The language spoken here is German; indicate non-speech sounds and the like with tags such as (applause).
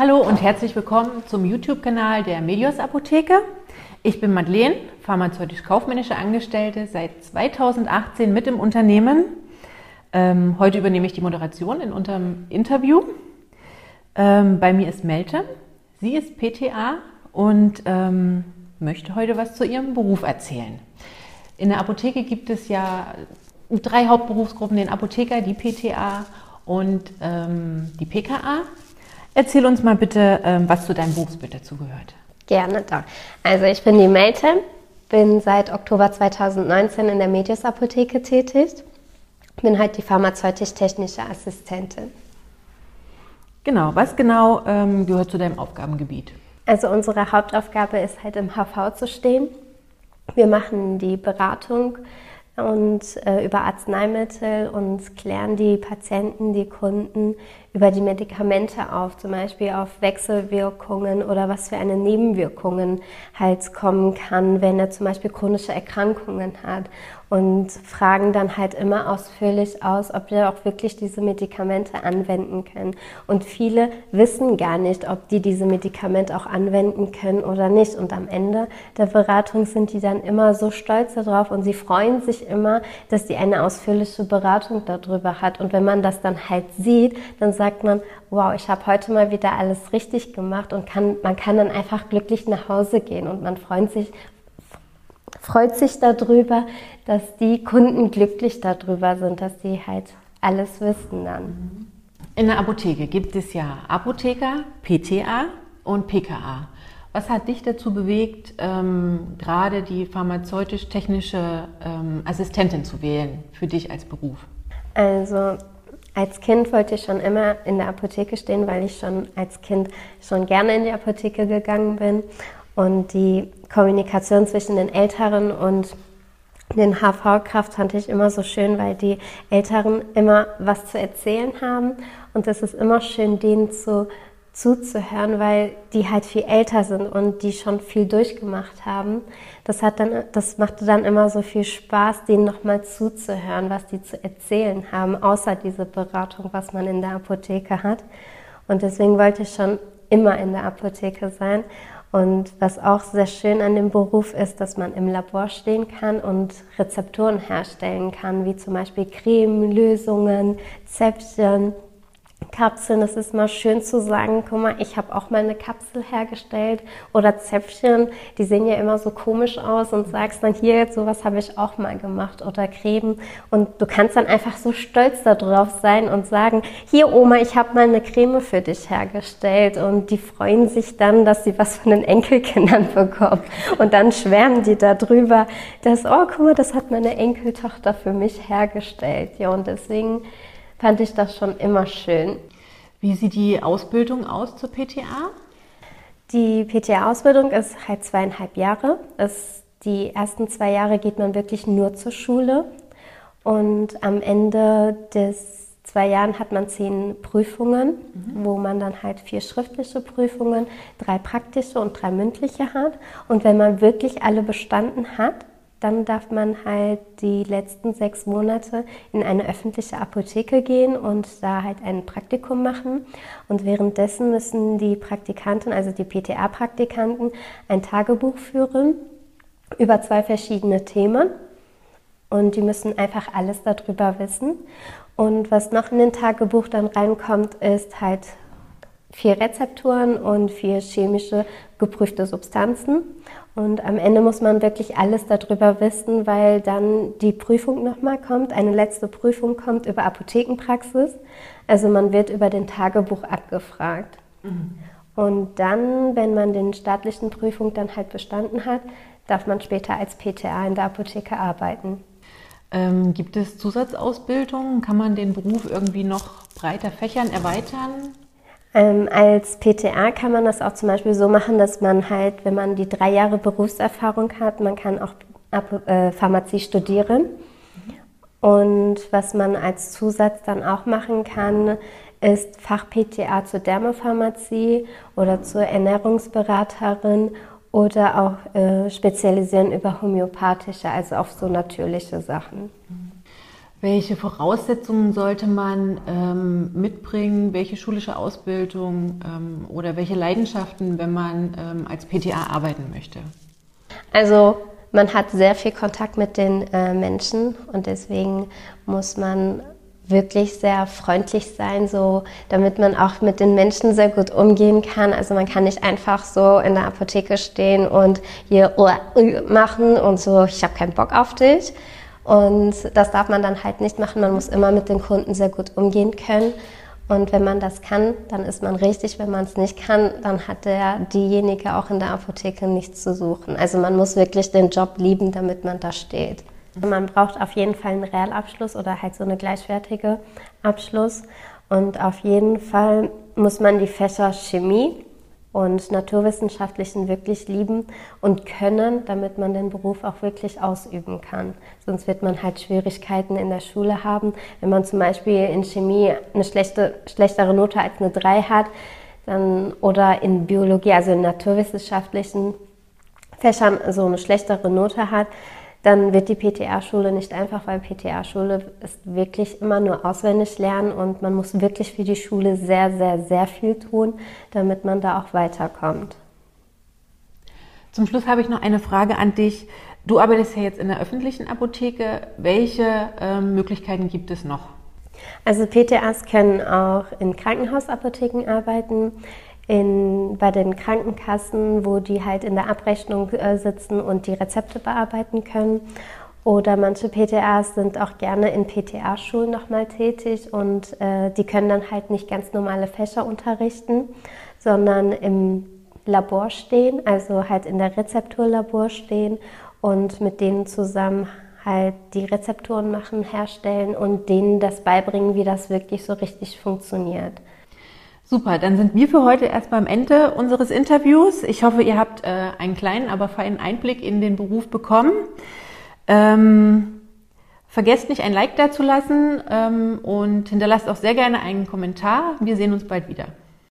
Hallo und herzlich willkommen zum YouTube-Kanal der Medios Apotheke. Ich bin Madeleine, pharmazeutisch-kaufmännische Angestellte, seit 2018 mit im Unternehmen. Ähm, heute übernehme ich die Moderation in unserem Interview. Ähm, bei mir ist Melte. Sie ist PTA und ähm, möchte heute was zu ihrem Beruf erzählen. In der Apotheke gibt es ja drei Hauptberufsgruppen, den Apotheker, die PTA und ähm, die PKA. Erzähl uns mal bitte, ähm, was zu deinem Berufsbild dazugehört. Gerne doch. Also ich bin die Melte, bin seit Oktober 2019 in der Medius Apotheke tätig, bin halt die pharmazeutisch-technische Assistentin. Genau, was genau ähm, gehört zu deinem Aufgabengebiet? Also unsere Hauptaufgabe ist halt im HV zu stehen. Wir machen die Beratung und äh, über Arzneimittel und klären die Patienten, die Kunden über die Medikamente auf, zum Beispiel auf Wechselwirkungen oder was für eine Nebenwirkungen halt kommen kann, wenn er zum Beispiel chronische Erkrankungen hat und fragen dann halt immer ausführlich aus, ob wir auch wirklich diese Medikamente anwenden können. Und viele wissen gar nicht, ob die diese Medikamente auch anwenden können oder nicht. Und am Ende der Beratung sind die dann immer so stolz darauf und sie freuen sich immer, dass die eine ausführliche Beratung darüber hat. Und wenn man das dann halt sieht, dann sagt man, wow, ich habe heute mal wieder alles richtig gemacht und kann, man kann dann einfach glücklich nach Hause gehen und man freut sich, freut sich darüber, dass die Kunden glücklich darüber sind, dass die halt alles wissen dann. In der Apotheke gibt es ja Apotheker, PTA und PKA. Was hat dich dazu bewegt, ähm, gerade die pharmazeutisch-technische ähm, Assistentin zu wählen für dich als Beruf? Also als Kind wollte ich schon immer in der Apotheke stehen, weil ich schon als Kind schon gerne in die Apotheke gegangen bin. Und die Kommunikation zwischen den Älteren und den HV-Kraft fand ich immer so schön, weil die Älteren immer was zu erzählen haben. Und es ist immer schön, denen zu, zuzuhören, weil die halt viel älter sind und die schon viel durchgemacht haben. Das, hat dann, das machte dann immer so viel Spaß, denen nochmal zuzuhören, was die zu erzählen haben, außer diese Beratung, was man in der Apotheke hat. Und deswegen wollte ich schon immer in der Apotheke sein. Und was auch sehr schön an dem Beruf ist, dass man im Labor stehen kann und Rezepturen herstellen kann, wie zum Beispiel Creme, Lösungen, Zäpfchen, Kapseln. Es ist mal schön zu sagen, guck mal, ich habe auch mal eine Kapsel hergestellt oder Zäpfchen, die sehen ja immer so komisch aus und sagst dann hier, sowas habe ich auch mal gemacht oder Creme und du kannst dann einfach so stolz darauf sein und sagen, hier Oma, ich habe mal eine Creme für dich hergestellt und die freuen sich dann, dass sie was von den Enkelkindern (laughs) bekommen und dann schwärmen die darüber, dass, oh, guck mal, das hat meine Enkeltochter für mich hergestellt. Ja, und deswegen fand ich das schon immer schön. Wie sieht die Ausbildung aus zur PTA? Die PTA-Ausbildung ist halt zweieinhalb Jahre. Es, die ersten zwei Jahre geht man wirklich nur zur Schule und am Ende des zwei Jahren hat man zehn Prüfungen, mhm. wo man dann halt vier schriftliche Prüfungen, drei praktische und drei mündliche hat. Und wenn man wirklich alle bestanden hat, dann darf man halt die letzten sechs Monate in eine öffentliche Apotheke gehen und da halt ein Praktikum machen. Und währenddessen müssen die Praktikanten, also die PTA-Praktikanten, ein Tagebuch führen über zwei verschiedene Themen. Und die müssen einfach alles darüber wissen. Und was noch in den Tagebuch dann reinkommt, ist halt vier Rezepturen und vier chemische geprüfte Substanzen. Und am Ende muss man wirklich alles darüber wissen, weil dann die Prüfung nochmal kommt, eine letzte Prüfung kommt über Apothekenpraxis. Also man wird über den Tagebuch abgefragt. Mhm. Und dann, wenn man den staatlichen Prüfung dann halt bestanden hat, darf man später als PTA in der Apotheke arbeiten. Ähm, gibt es Zusatzausbildungen? Kann man den Beruf irgendwie noch breiter fächern, erweitern? Ähm, als PTA kann man das auch zum Beispiel so machen, dass man halt, wenn man die drei Jahre Berufserfahrung hat, man kann auch äh, Pharmazie studieren. Und was man als Zusatz dann auch machen kann, ist Fach-PTA zur Dermopharmazie oder zur Ernährungsberaterin oder auch äh, spezialisieren über homöopathische, also auf so natürliche Sachen. Welche Voraussetzungen sollte man ähm, mitbringen? Welche schulische Ausbildung ähm, oder welche Leidenschaften, wenn man ähm, als PTA arbeiten möchte? Also man hat sehr viel Kontakt mit den äh, Menschen und deswegen muss man wirklich sehr freundlich sein, so damit man auch mit den Menschen sehr gut umgehen kann. Also man kann nicht einfach so in der Apotheke stehen und hier machen und so, ich habe keinen Bock auf dich. Und das darf man dann halt nicht machen. Man muss immer mit den Kunden sehr gut umgehen können. Und wenn man das kann, dann ist man richtig. Wenn man es nicht kann, dann hat der diejenige auch in der Apotheke nichts zu suchen. Also man muss wirklich den Job lieben, damit man da steht. Man braucht auf jeden Fall einen Realabschluss oder halt so eine gleichwertige Abschluss. Und auf jeden Fall muss man die Fächer Chemie und Naturwissenschaften wirklich lieben und können, damit man den Beruf auch wirklich ausüben kann. Sonst wird man halt Schwierigkeiten in der Schule haben. Wenn man zum Beispiel in Chemie eine schlechte, schlechtere Note als eine 3 hat, dann, oder in Biologie, also in naturwissenschaftlichen Fächern so eine schlechtere Note hat, dann wird die PTA-Schule nicht einfach, weil PTA-Schule ist wirklich immer nur auswendig lernen und man muss wirklich für die Schule sehr, sehr, sehr viel tun, damit man da auch weiterkommt. Zum Schluss habe ich noch eine Frage an dich. Du arbeitest ja jetzt in der öffentlichen Apotheke. Welche äh, Möglichkeiten gibt es noch? Also PTAs können auch in Krankenhausapotheken arbeiten in, bei den Krankenkassen, wo die halt in der Abrechnung äh, sitzen und die Rezepte bearbeiten können. Oder manche PTAs sind auch gerne in PTA-Schulen nochmal tätig und äh, die können dann halt nicht ganz normale Fächer unterrichten, sondern im Labor stehen, also halt in der Rezepturlabor stehen und mit denen zusammen halt die Rezepturen machen, herstellen und denen das beibringen, wie das wirklich so richtig funktioniert. Super, dann sind wir für heute erst beim Ende unseres Interviews. Ich hoffe, ihr habt äh, einen kleinen, aber feinen Einblick in den Beruf bekommen. Ähm, vergesst nicht, ein Like dazulassen ähm, und hinterlasst auch sehr gerne einen Kommentar. Wir sehen uns bald wieder.